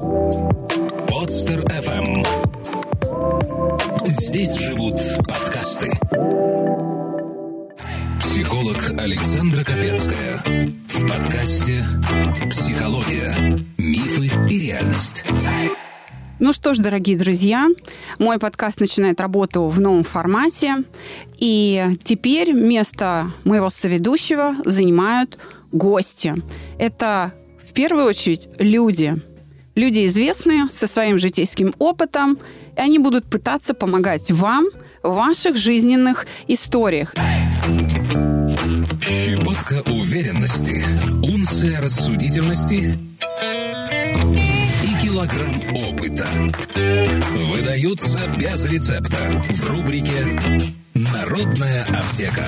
Подстер FM. Здесь живут подкасты. Психолог Александра Капецкая. В подкасте «Психология. Мифы и реальность». Ну что ж, дорогие друзья, мой подкаст начинает работу в новом формате. И теперь место моего соведущего занимают гости. Это в первую очередь люди. Люди известные, со своим житейским опытом, и они будут пытаться помогать вам в ваших жизненных историях. Щепотка уверенности, унция рассудительности и килограмм опыта выдаются без рецепта в рубрике «Народная аптека».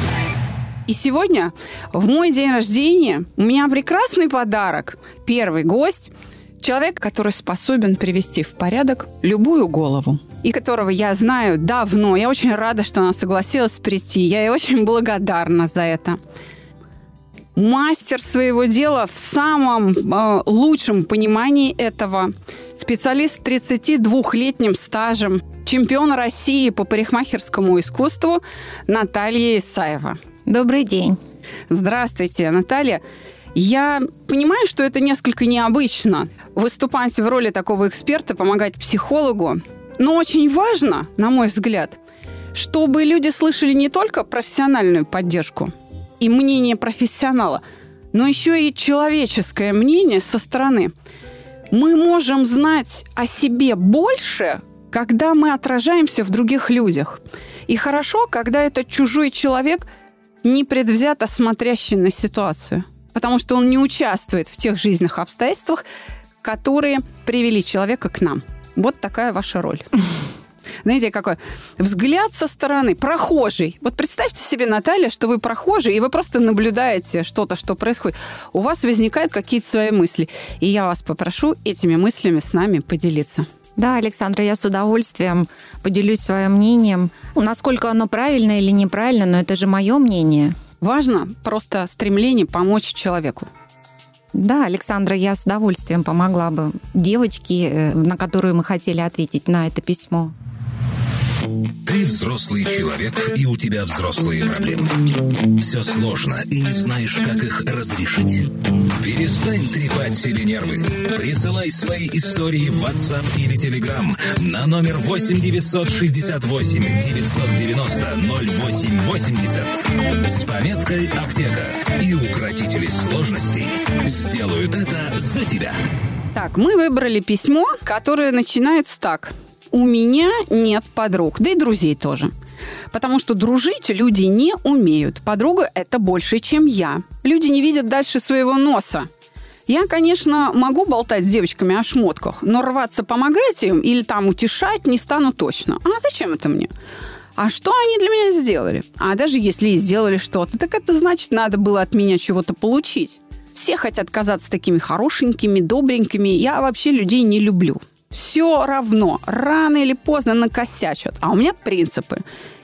И сегодня, в мой день рождения, у меня прекрасный подарок. Первый гость – человек, который способен привести в порядок любую голову. И которого я знаю давно. Я очень рада, что она согласилась прийти. Я ей очень благодарна за это. Мастер своего дела в самом э, лучшем понимании этого. Специалист с 32-летним стажем. Чемпион России по парикмахерскому искусству Наталья Исаева. Добрый день. Здравствуйте, Наталья. Я понимаю, что это несколько необычно выступать в роли такого эксперта, помогать психологу. Но очень важно, на мой взгляд, чтобы люди слышали не только профессиональную поддержку и мнение профессионала, но еще и человеческое мнение со стороны. Мы можем знать о себе больше, когда мы отражаемся в других людях. И хорошо, когда этот чужой человек – непредвзято смотрящий на ситуацию, потому что он не участвует в тех жизненных обстоятельствах, которые привели человека к нам. Вот такая ваша роль. Знаете, какой взгляд со стороны, прохожий. Вот представьте себе, Наталья, что вы прохожий, и вы просто наблюдаете что-то, что происходит. У вас возникают какие-то свои мысли. И я вас попрошу этими мыслями с нами поделиться. Да, Александра, я с удовольствием поделюсь своим мнением. Насколько оно правильно или неправильно, но это же мое мнение. Важно просто стремление помочь человеку. Да, Александра, я с удовольствием помогла бы девочке, э, на которую мы хотели ответить на это письмо. Ты взрослый человек, и у тебя взрослые проблемы. Все сложно, и не знаешь, как их разрешить. Перестань трепать себе нервы. Присылай свои истории в WhatsApp или Telegram на номер 8 968 990 0880 с пометкой «Аптека». И укротители сложностей сделают это за тебя. Так, мы выбрали письмо, которое начинается так – у меня нет подруг, да и друзей тоже. Потому что дружить люди не умеют. Подруга – это больше, чем я. Люди не видят дальше своего носа. Я, конечно, могу болтать с девочками о шмотках, но рваться помогать им или там утешать не стану точно. А зачем это мне? А что они для меня сделали? А даже если и сделали что-то, так это значит, надо было от меня чего-то получить. Все хотят казаться такими хорошенькими, добренькими. Я вообще людей не люблю все равно, рано или поздно накосячат. А у меня принципы.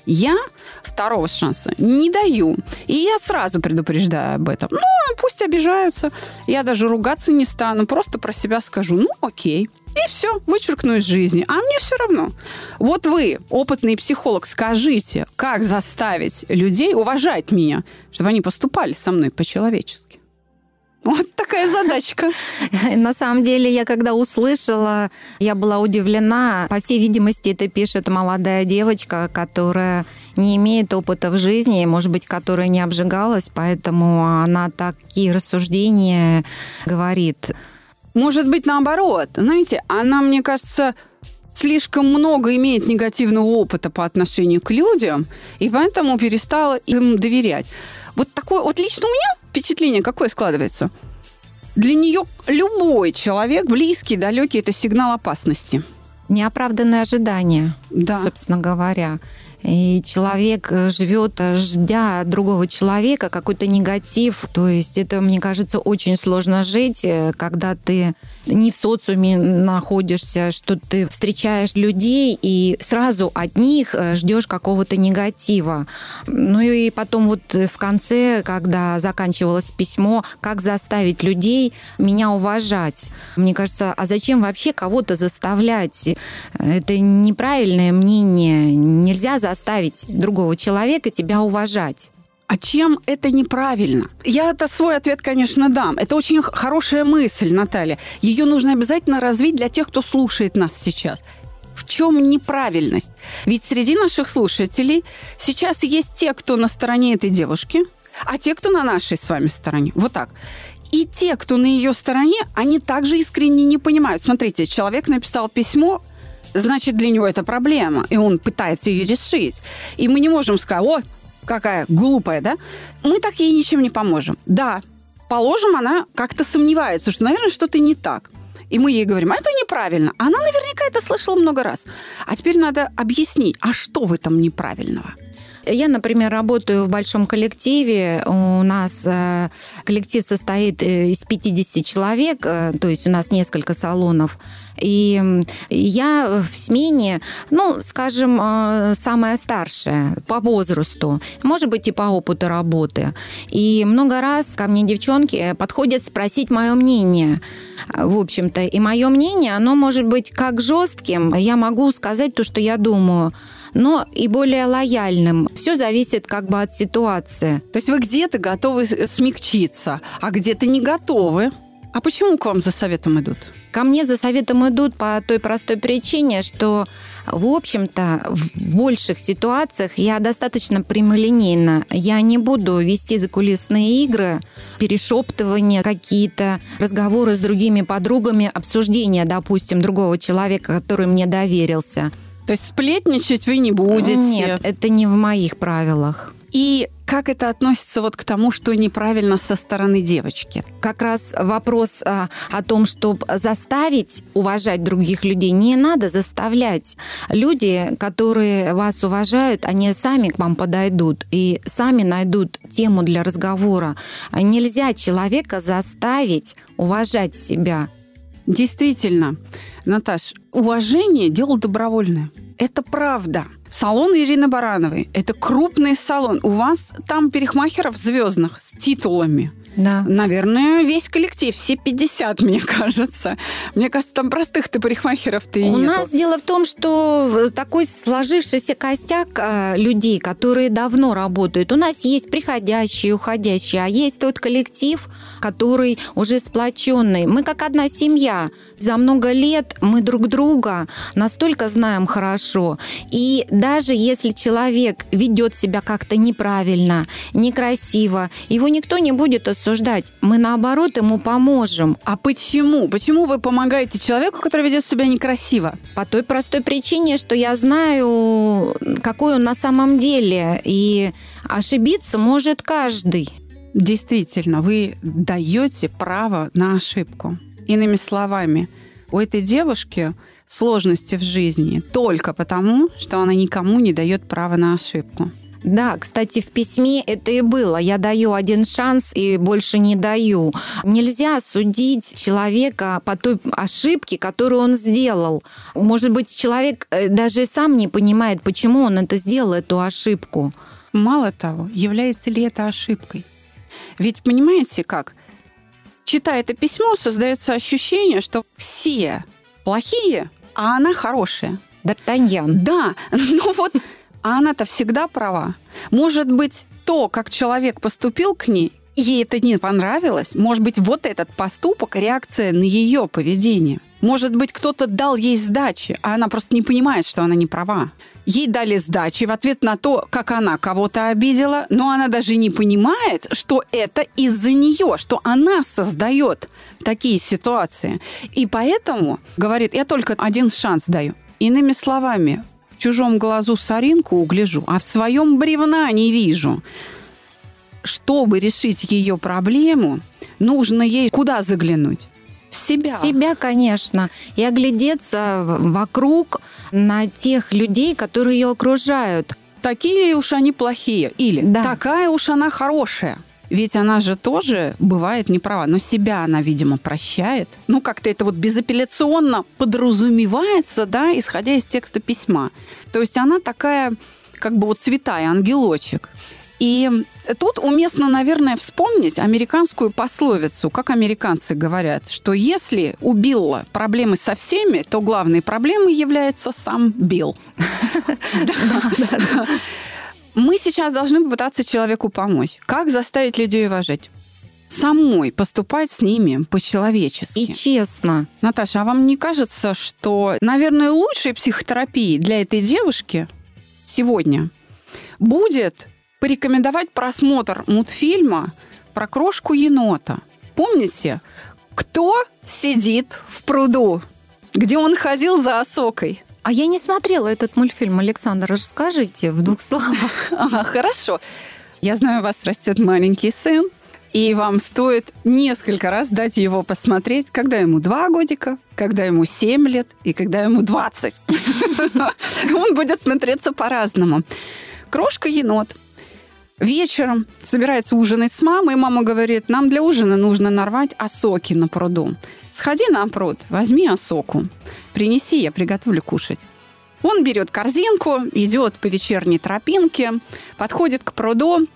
Я второго шанса не даю. И я сразу предупреждаю об этом. Ну, пусть обижаются. Я даже ругаться не стану. Просто про себя скажу. Ну, окей. И все, вычеркну из жизни. А мне все равно. Вот вы, опытный психолог, скажите, как заставить людей уважать меня, чтобы они поступали со мной по-человечески. Вот такая задачка. На самом деле, я когда услышала, я была удивлена. По всей видимости, это пишет молодая девочка, которая не имеет опыта в жизни, может быть, которая не обжигалась, поэтому она такие рассуждения говорит. Может быть, наоборот. Знаете, она, мне кажется, слишком много имеет негативного опыта по отношению к людям, и поэтому перестала им доверять. Вот такое, вот лично у меня впечатление какое складывается? Для нее любой человек, близкий, далекий, это сигнал опасности. Неоправданные ожидания, да. собственно говоря. И человек э, живет, э, ждя другого человека, какой-то негатив. То есть это, мне кажется, очень сложно жить, э, когда ты не в социуме находишься, что ты встречаешь людей и сразу от них ждешь какого-то негатива. Ну и потом вот в конце, когда заканчивалось письмо, как заставить людей меня уважать. Мне кажется, а зачем вообще кого-то заставлять? Это неправильное мнение. Нельзя заставить другого человека тебя уважать. А чем это неправильно? Я это свой ответ, конечно, дам. Это очень хорошая мысль, Наталья. Ее нужно обязательно развить для тех, кто слушает нас сейчас. В чем неправильность? Ведь среди наших слушателей сейчас есть те, кто на стороне этой девушки, а те, кто на нашей с вами стороне. Вот так. И те, кто на ее стороне, они также искренне не понимают. Смотрите, человек написал письмо, значит, для него это проблема, и он пытается ее решить. И мы не можем сказать, о, какая глупая, да? Мы так ей ничем не поможем. Да, положим, она как-то сомневается, что, наверное, что-то не так. И мы ей говорим, а это неправильно. Она наверняка это слышала много раз. А теперь надо объяснить, а что в этом неправильного? Я, например, работаю в большом коллективе. У нас э, коллектив состоит э, из 50 человек, э, то есть у нас несколько салонов. И я в смене, ну, скажем, самая старшая по возрасту, может быть, и по опыту работы. И много раз ко мне девчонки подходят спросить мое мнение. В общем-то, и мое мнение, оно может быть как жестким. Я могу сказать то, что я думаю но и более лояльным. Все зависит как бы от ситуации. То есть вы где-то готовы смягчиться, а где-то не готовы. А почему к вам за советом идут? Ко мне за советом идут по той простой причине, что, в общем-то, в больших ситуациях я достаточно прямолинейна. Я не буду вести закулисные игры, перешептывания, какие-то разговоры с другими подругами, обсуждения, допустим, другого человека, который мне доверился. То есть сплетничать вы не будете? Нет, это не в моих правилах. И как это относится вот к тому, что неправильно со стороны девочки? Как раз вопрос а, о том, чтобы заставить уважать других людей, не надо заставлять. Люди, которые вас уважают, они сами к вам подойдут и сами найдут тему для разговора. Нельзя человека заставить уважать себя. Действительно, Наташ, уважение – дело добровольное. Это правда. Салон Ирины Барановой – это крупный салон. У вас там перехмахеров звездных с титулами. Да. Наверное, весь коллектив, все 50, мне кажется. Мне кажется, там простых-то парикмахеров-то и У нету. нас дело в том, что такой сложившийся костяк э, людей, которые давно работают. У нас есть приходящие, уходящие, а есть тот коллектив, который уже сплоченный. Мы как одна семья. За много лет мы друг друга настолько знаем хорошо. И даже если человек ведет себя как-то неправильно, некрасиво, его никто не будет осуждать. Мы, наоборот, ему поможем. А почему? Почему вы помогаете человеку, который ведет себя некрасиво? По той простой причине, что я знаю, какой он на самом деле. И ошибиться может каждый. Действительно, вы даете право на ошибку. Иными словами, у этой девушки сложности в жизни только потому, что она никому не дает права на ошибку. Да, кстати, в письме это и было. Я даю один шанс и больше не даю. Нельзя судить человека по той ошибке, которую он сделал. Может быть, человек э, даже сам не понимает, почему он это сделал, эту ошибку. Мало того, является ли это ошибкой? Ведь понимаете как? Читая это письмо, создается ощущение, что все плохие, а она хорошая. Д'Артаньян. Да, ну вот а она-то всегда права. Может быть, то, как человек поступил к ней, ей это не понравилось. Может быть, вот этот поступок – реакция на ее поведение. Может быть, кто-то дал ей сдачи, а она просто не понимает, что она не права. Ей дали сдачи в ответ на то, как она кого-то обидела, но она даже не понимает, что это из-за нее, что она создает такие ситуации. И поэтому говорит, я только один шанс даю. Иными словами, в чужом глазу соринку угляжу, а в своем бревна не вижу. Чтобы решить ее проблему, нужно ей куда заглянуть? В себя. В себя, конечно. И оглядеться вокруг на тех людей, которые ее окружают. такие уж они плохие. Или Да. такая уж она хорошая. Ведь она же тоже бывает не права, но себя она, видимо, прощает. Ну, как-то это вот безапелляционно подразумевается, да, исходя из текста письма. То есть она такая, как бы вот святая, ангелочек. И тут уместно, наверное, вспомнить американскую пословицу, как американцы говорят, что если у Билла проблемы со всеми, то главной проблемой является сам Билл. Мы сейчас должны попытаться человеку помочь. Как заставить людей уважать? Самой поступать с ними по-человечески. И честно. Наташа, а вам не кажется, что, наверное, лучшей психотерапией для этой девушки сегодня будет порекомендовать просмотр мультфильма про крошку енота? Помните, кто сидит в пруду, где он ходил за осокой? А я не смотрела этот мультфильм, Александр, расскажите в двух словах. Ага, хорошо. Я знаю, у вас растет маленький сын, и вам стоит несколько раз дать его посмотреть, когда ему два годика, когда ему семь лет и когда ему 20. Он будет смотреться по-разному. Крошка-енот вечером собирается ужинать с мамой, и мама говорит, нам для ужина нужно нарвать осоки на пруду. Сходи на пруд, возьми осоку, принеси, я приготовлю кушать. Он берет корзинку, идет по вечерней тропинке, подходит к пруду.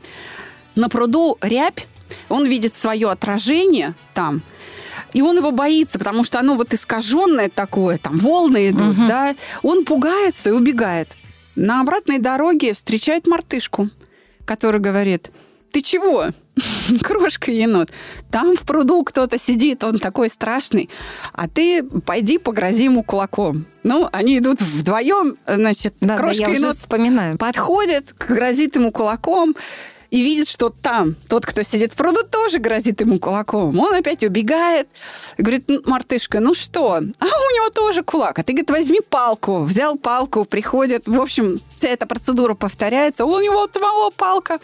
На пруду рябь, он видит свое отражение там, и он его боится, потому что оно вот искаженное такое, там волны идут, Мгм. да. Он пугается и убегает. На обратной дороге встречает мартышку, который говорит, ты чего? Крошка енот. Там в пруду кто-то сидит, он такой страшный. А ты пойди погрози ему кулаком. Ну, они идут вдвоем, значит, Да, да, крошка я уже енот вспоминаю. подходит, грозит ему кулаком и видит, что там тот, кто сидит в пруду, тоже грозит ему кулаком. Он опять убегает говорит, «Ну, мартышка, ну что? А у него тоже кулак. А ты, говорит, возьми палку. Взял палку, приходит. В общем, вся эта процедура повторяется. У него твоего палка.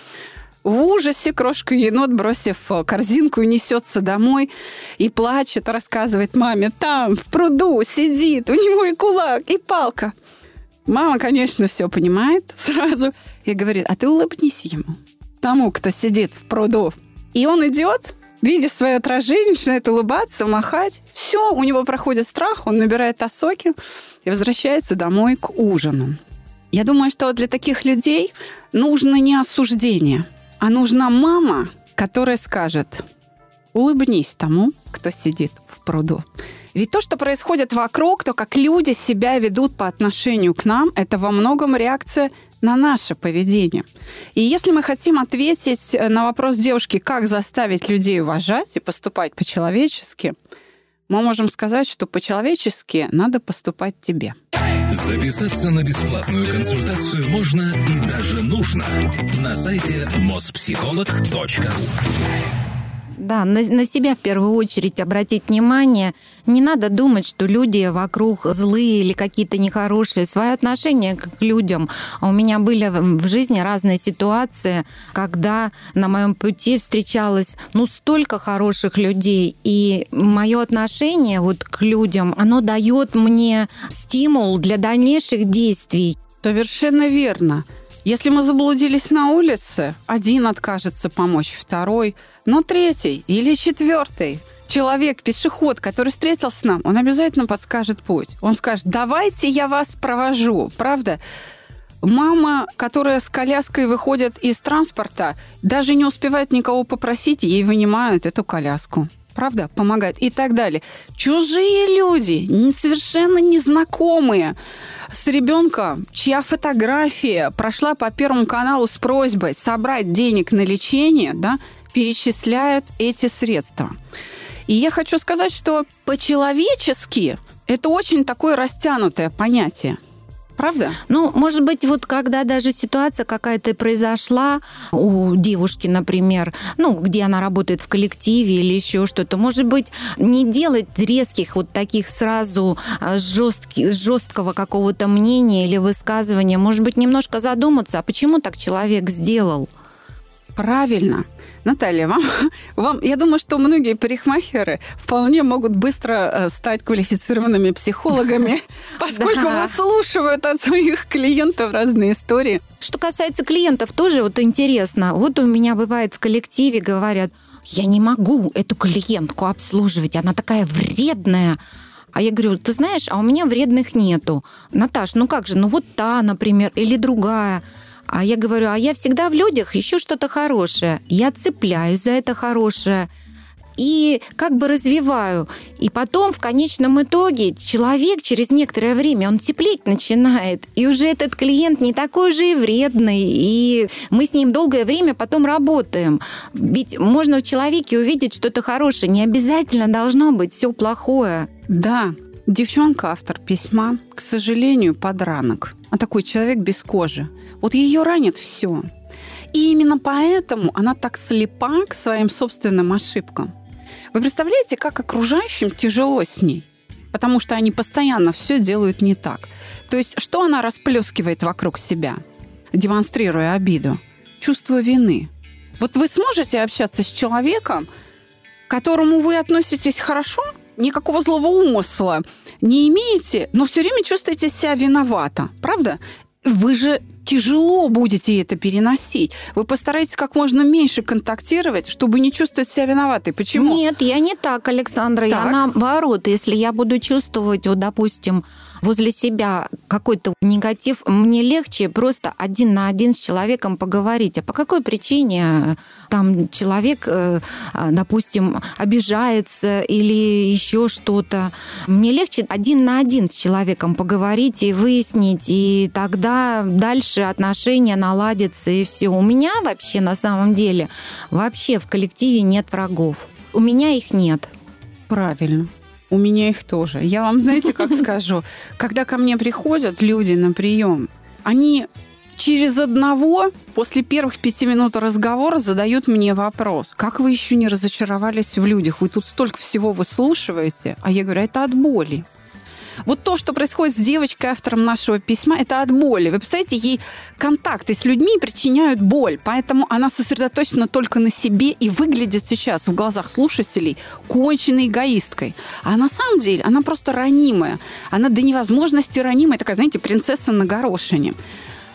В ужасе крошка енот, бросив э, корзинку, несется домой и плачет, рассказывает маме, там, в пруду сидит, у него и кулак, и палка. Мама, конечно, все понимает сразу и говорит, а ты улыбнись ему, тому, кто сидит в пруду. И он идет, видя свое отражение, начинает улыбаться, махать. Все, у него проходит страх, он набирает осоки и возвращается домой к ужину. Я думаю, что для таких людей нужно не осуждение, а нужна мама, которая скажет, улыбнись тому, кто сидит в пруду. Ведь то, что происходит вокруг, то, как люди себя ведут по отношению к нам, это во многом реакция на наше поведение. И если мы хотим ответить на вопрос девушки, как заставить людей уважать и поступать по-человечески, мы можем сказать, что по-человечески надо поступать тебе. Записаться на бесплатную консультацию можно и даже нужно на сайте mospsycholog.ru Да, на, на себя в первую очередь обратить внимание. Не надо думать, что люди вокруг злые или какие-то нехорошие. Свое отношение к людям. У меня были в в жизни разные ситуации, когда на моем пути встречалось ну столько хороших людей, и мое отношение вот к людям, оно дает мне стимул для дальнейших действий. Совершенно верно. Если мы заблудились на улице, один откажется помочь, второй, но третий или четвертый человек, пешеход, который встретился с нам, он обязательно подскажет путь. Он скажет, давайте я вас провожу. Правда? Мама, которая с коляской выходит из транспорта, даже не успевает никого попросить, ей вынимают эту коляску. Правда? Помогают. И так далее. Чужие люди, совершенно незнакомые, с ребенком, чья фотография прошла по Первому каналу с просьбой собрать денег на лечение, да, перечисляют эти средства. И я хочу сказать, что по-человечески это очень такое растянутое понятие. Правда? Ну, может быть, вот когда даже ситуация какая-то произошла у девушки, например, ну, где она работает в коллективе или еще что-то, может быть, не делать резких вот таких сразу а, жестких, жесткого какого-то мнения или высказывания, может быть, немножко задуматься, а почему так человек сделал? Правильно. Наталья, вам, вам, я думаю, что многие парикмахеры вполне могут быстро э, стать квалифицированными психологами, поскольку выслушивают от своих клиентов разные истории. Что касается клиентов, тоже вот интересно. Вот у меня бывает в коллективе говорят, я не могу эту клиентку обслуживать, она такая вредная. А я говорю, ты знаешь, а у меня вредных нету. Наташ, ну как же, ну вот та, например, или другая. А я говорю, а я всегда в людях ищу что-то хорошее. Я цепляюсь за это хорошее и как бы развиваю. И потом в конечном итоге человек через некоторое время, он теплеть начинает. И уже этот клиент не такой же и вредный. И мы с ним долгое время потом работаем. Ведь можно в человеке увидеть что-то хорошее. Не обязательно должно быть все плохое. Да, девчонка автор письма, к сожалению, подранок. А такой человек без кожи. Вот ее ранит все. И именно поэтому она так слепа к своим собственным ошибкам. Вы представляете, как окружающим тяжело с ней? Потому что они постоянно все делают не так. То есть, что она расплескивает вокруг себя, демонстрируя обиду? Чувство вины. Вот вы сможете общаться с человеком, к которому вы относитесь хорошо, никакого злого умысла не имеете, но все время чувствуете себя виновата, правда? Вы же тяжело будете это переносить. Вы постараетесь как можно меньше контактировать, чтобы не чувствовать себя виноватой. Почему? Нет, я не так, Александра. Так. Я наоборот. Если я буду чувствовать, вот, допустим, возле себя какой-то негатив, мне легче просто один на один с человеком поговорить. А по какой причине там человек, э, допустим, обижается или еще что-то? Мне легче один на один с человеком поговорить и выяснить, и тогда дальше отношения наладятся, и все. У меня вообще на самом деле вообще в коллективе нет врагов. У меня их нет. Правильно. У меня их тоже. Я вам, знаете, как скажу, когда ко мне приходят люди на прием, они через одного после первых пяти минут разговора задают мне вопрос. Как вы еще не разочаровались в людях? Вы тут столько всего выслушиваете. А я говорю, это от боли. Вот то, что происходит с девочкой, автором нашего письма, это от боли. Вы представляете, ей контакты с людьми причиняют боль, поэтому она сосредоточена только на себе и выглядит сейчас в глазах слушателей конченной эгоисткой. А на самом деле она просто ранимая. Она до невозможности ранимая, такая, знаете, принцесса на горошине.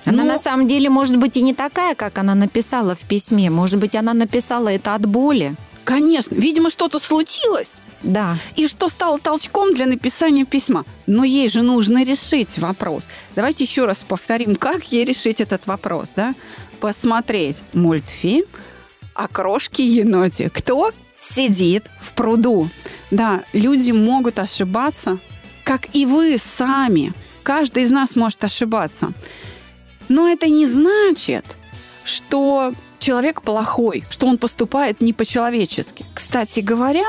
Она Но... на самом деле может быть и не такая, как она написала в письме. Может быть, она написала это от боли. Конечно. Видимо, что-то случилось. Да. И что стало толчком для написания письма. Но ей же нужно решить вопрос. Давайте еще раз повторим, как ей решить этот вопрос, да? Посмотреть мультфильм о крошке еноте. Кто сидит в пруду? Да, люди могут ошибаться, как и вы сами. Каждый из нас может ошибаться. Но это не значит, что человек плохой, что он поступает не по-человечески. Кстати говоря,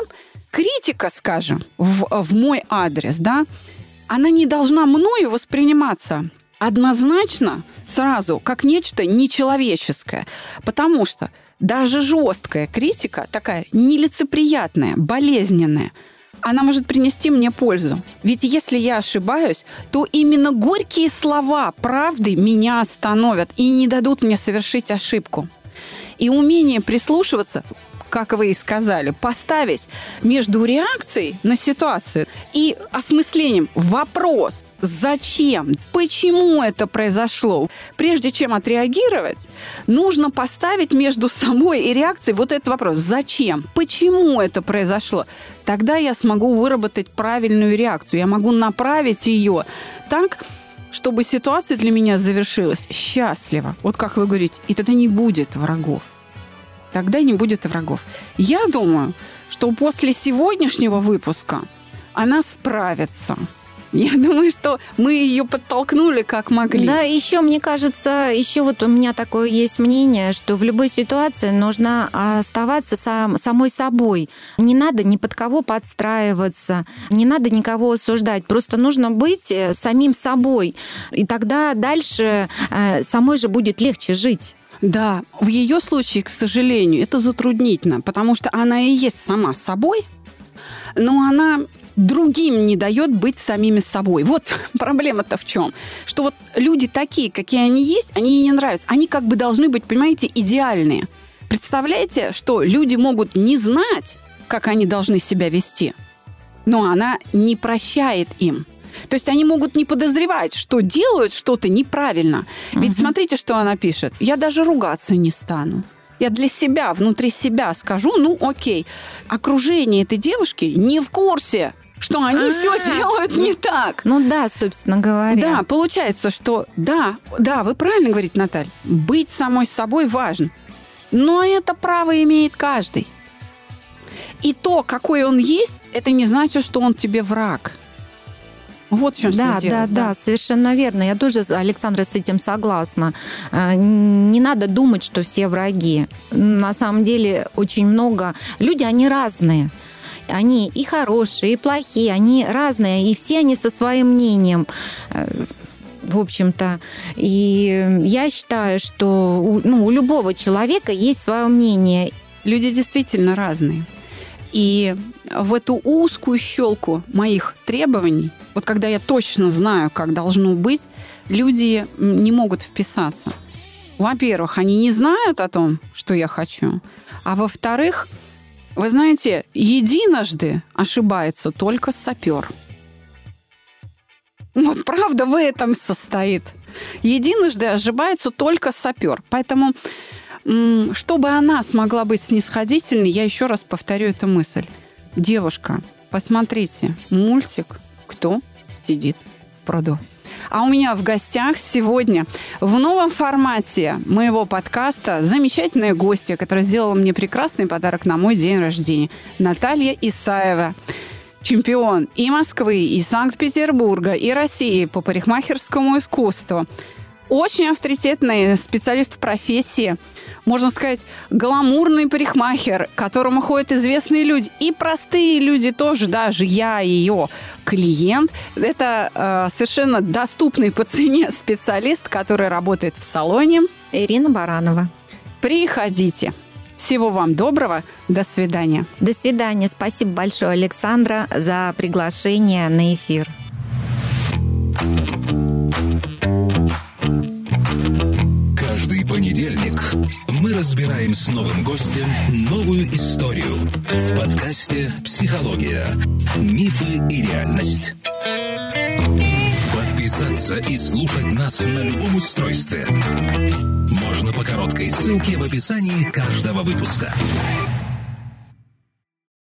критика, скажем, в, в мой адрес, да, она не должна мною восприниматься однозначно сразу как нечто нечеловеческое. Потому что даже жесткая критика, такая нелицеприятная, болезненная, она может принести мне пользу. Ведь если я ошибаюсь, то именно горькие слова правды меня остановят и не дадут мне совершить ошибку. И умение прислушиваться как вы и сказали, поставить между реакцией на ситуацию и осмыслением вопрос, зачем, почему это произошло. Прежде чем отреагировать, нужно поставить между самой и реакцией вот этот вопрос. Зачем? Почему это произошло? Тогда я смогу выработать правильную реакцию. Я могу направить ее так, чтобы ситуация для меня завершилась счастливо. Вот как вы говорите, и тогда не будет врагов тогда не будет врагов. Я думаю, что после сегодняшнего выпуска она справится. Я думаю, что мы ее подтолкнули как могли. Да, еще мне кажется, еще вот у меня такое есть мнение, что в любой ситуации нужно оставаться сам, самой собой. Не надо ни под кого подстраиваться, не надо никого осуждать. Просто нужно быть э, самим собой. И тогда дальше э, самой же будет легче жить. Да, в ее случае, к сожалению, это затруднительно, потому что она и есть сама собой, но она другим не дает быть самими собой. Вот проблема-то в чем? Что вот люди такие, какие они есть, они ей не нравятся. Они как бы должны быть, понимаете, идеальные. Представляете, что люди могут не знать, как они должны себя вести, но она не прощает им. То есть они могут не подозревать, что делают что-то неправильно. Ведь угу. смотрите, что она пишет. Я даже ругаться не стану. Я для себя, внутри себя скажу, ну окей. Окружение этой девушки не в курсе, что они А-а-а. все делают не так. Ну да, собственно говоря. Да, получается, что да, да, вы правильно говорите, Наталья, быть самой собой важно. Но это право имеет каждый. И то, какой он есть, это не значит, что он тебе враг. Вот в чем да, все дело. Да, да, да, совершенно верно. Я тоже, Александра, с этим согласна. Э, не надо думать, что все враги. На самом деле очень много... Люди, они разные. Они и хорошие, и плохие, они разные, и все они со своим мнением э, в общем-то. И я считаю, что у, ну, у любого человека есть свое мнение. Люди действительно разные. И в эту узкую щелку моих требований, вот когда я точно знаю, как должно быть, люди не могут вписаться. Во-первых, они не знают о том, что я хочу. А во-вторых, вы знаете, единожды ошибается только сапер. Вот правда в этом состоит. Единожды ошибается только сапер. Поэтому чтобы она смогла быть снисходительной, я еще раз повторю эту мысль. Девушка, посмотрите мультик «Кто сидит в пруду». А у меня в гостях сегодня в новом формате моего подкаста замечательная гостья, которая сделала мне прекрасный подарок на мой день рождения. Наталья Исаева чемпион и Москвы, и Санкт-Петербурга, и России по парикмахерскому искусству. Очень авторитетный специалист в профессии – можно сказать, гламурный парикмахер, к которому ходят известные люди. И простые люди тоже, даже я ее клиент. Это э, совершенно доступный по цене специалист, который работает в салоне. Ирина Баранова. Приходите. Всего вам доброго. До свидания. До свидания. Спасибо большое, Александра, за приглашение на эфир. Каждый разбираем с новым гостем новую историю в подкасте «Психология. Мифы и реальность». Подписаться и слушать нас на любом устройстве можно по короткой ссылке в описании каждого выпуска.